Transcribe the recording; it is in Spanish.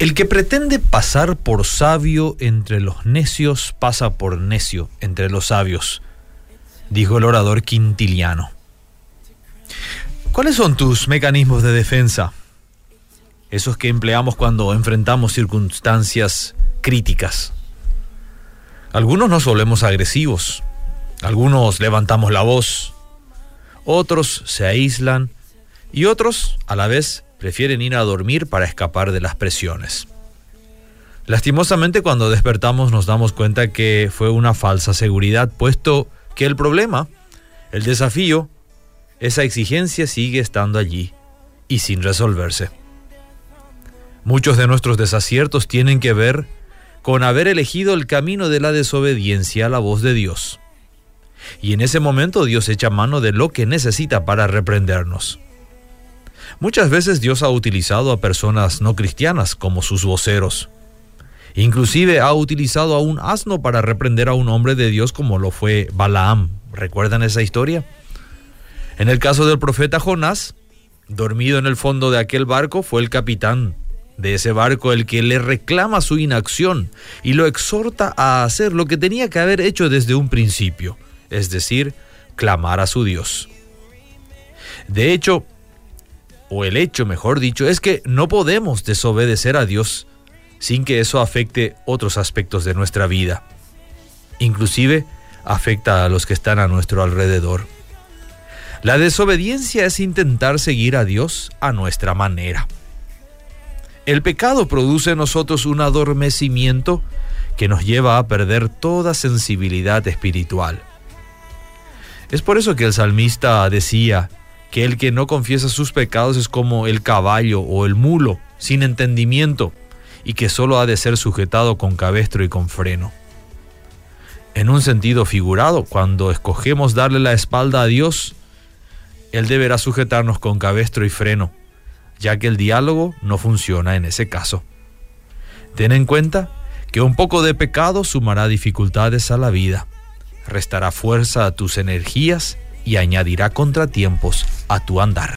El que pretende pasar por sabio entre los necios pasa por necio entre los sabios, dijo el orador quintiliano. ¿Cuáles son tus mecanismos de defensa? Esos que empleamos cuando enfrentamos circunstancias críticas. Algunos nos volvemos agresivos, algunos levantamos la voz, otros se aíslan y otros, a la vez, prefieren ir a dormir para escapar de las presiones. Lastimosamente cuando despertamos nos damos cuenta que fue una falsa seguridad, puesto que el problema, el desafío, esa exigencia sigue estando allí y sin resolverse. Muchos de nuestros desaciertos tienen que ver con haber elegido el camino de la desobediencia a la voz de Dios. Y en ese momento Dios echa mano de lo que necesita para reprendernos. Muchas veces Dios ha utilizado a personas no cristianas como sus voceros. Inclusive ha utilizado a un asno para reprender a un hombre de Dios como lo fue Balaam. ¿Recuerdan esa historia? En el caso del profeta Jonás, dormido en el fondo de aquel barco, fue el capitán de ese barco el que le reclama su inacción y lo exhorta a hacer lo que tenía que haber hecho desde un principio, es decir, clamar a su Dios. De hecho, o el hecho mejor dicho, es que no podemos desobedecer a Dios sin que eso afecte otros aspectos de nuestra vida. Inclusive afecta a los que están a nuestro alrededor. La desobediencia es intentar seguir a Dios a nuestra manera. El pecado produce en nosotros un adormecimiento que nos lleva a perder toda sensibilidad espiritual. Es por eso que el salmista decía, que el que no confiesa sus pecados es como el caballo o el mulo, sin entendimiento, y que solo ha de ser sujetado con cabestro y con freno. En un sentido figurado, cuando escogemos darle la espalda a Dios, Él deberá sujetarnos con cabestro y freno, ya que el diálogo no funciona en ese caso. Ten en cuenta que un poco de pecado sumará dificultades a la vida, restará fuerza a tus energías y añadirá contratiempos a tu andar.